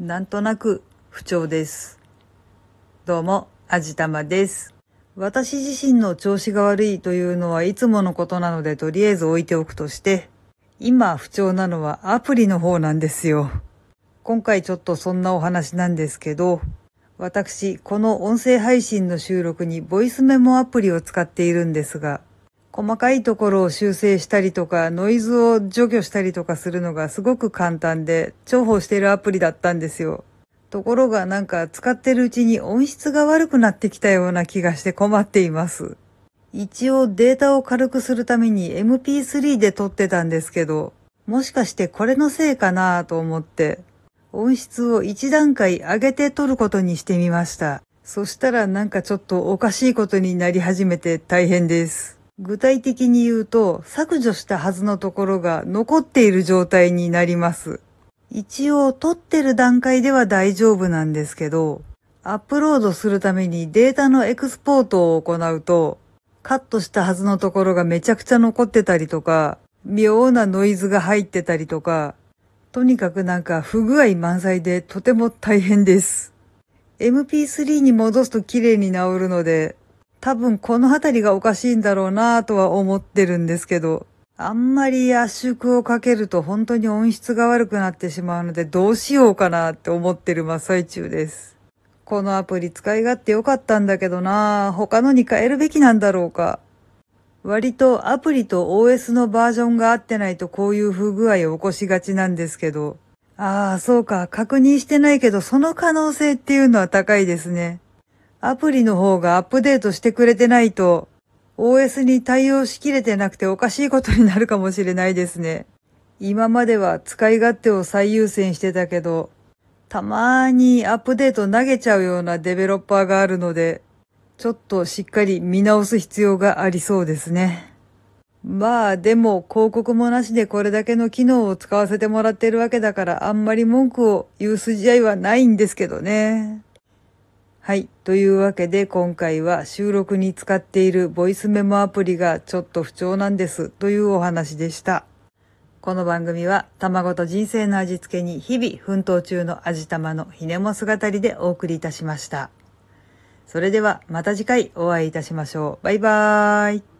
なんとなく不調です。どうも、あじたまです。私自身の調子が悪いというのはいつものことなのでとりあえず置いておくとして、今不調なのはアプリの方なんですよ。今回ちょっとそんなお話なんですけど、私、この音声配信の収録にボイスメモアプリを使っているんですが、細かいところを修正したりとか、ノイズを除去したりとかするのがすごく簡単で、重宝しているアプリだったんですよ。ところがなんか使ってるうちに音質が悪くなってきたような気がして困っています。一応データを軽くするために MP3 で撮ってたんですけど、もしかしてこれのせいかなと思って、音質を一段階上げて撮ることにしてみました。そしたらなんかちょっとおかしいことになり始めて大変です。具体的に言うと、削除したはずのところが残っている状態になります。一応撮ってる段階では大丈夫なんですけど、アップロードするためにデータのエクスポートを行うと、カットしたはずのところがめちゃくちゃ残ってたりとか、妙なノイズが入ってたりとか、とにかくなんか不具合満載でとても大変です。MP3 に戻すと綺麗に治るので、多分この辺りがおかしいんだろうなぁとは思ってるんですけど、あんまり圧縮をかけると本当に音質が悪くなってしまうのでどうしようかなって思ってる真っ最中です。このアプリ使い勝手良かったんだけどなぁ他のに変えるべきなんだろうか。割とアプリと OS のバージョンが合ってないとこういう不具合を起こしがちなんですけど、ああ、そうか、確認してないけどその可能性っていうのは高いですね。アプリの方がアップデートしてくれてないと、OS に対応しきれてなくておかしいことになるかもしれないですね。今までは使い勝手を最優先してたけど、たまーにアップデート投げちゃうようなデベロッパーがあるので、ちょっとしっかり見直す必要がありそうですね。まあでも広告もなしでこれだけの機能を使わせてもらってるわけだからあんまり文句を言う筋合いはないんですけどね。はい。というわけで今回は収録に使っているボイスメモアプリがちょっと不調なんですというお話でした。この番組は卵と人生の味付けに日々奮闘中の味玉のひねも姿りでお送りいたしました。それではまた次回お会いいたしましょう。バイバーイ。